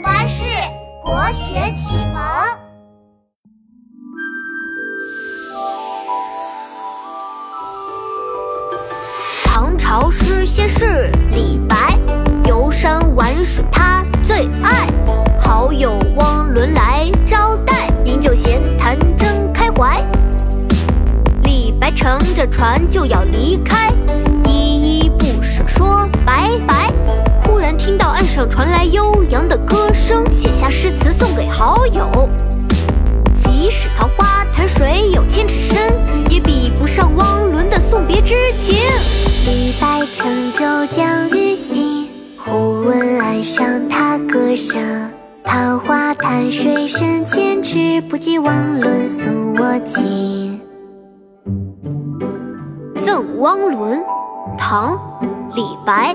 巴士国学启蒙。唐朝诗仙是李白，游山玩水他最爱。好友汪伦来招待，饮酒闲谈真开怀。李白乘着船就要离开，依依不舍说拜拜。上传来悠扬的歌声，写下诗词送给好友。即使桃花潭水有千尺深，也比不上汪伦的送别之情。李白乘舟将欲行，忽闻岸上踏歌声。桃花潭水深千尺，不及汪伦送我情。《赠汪伦》唐·李白。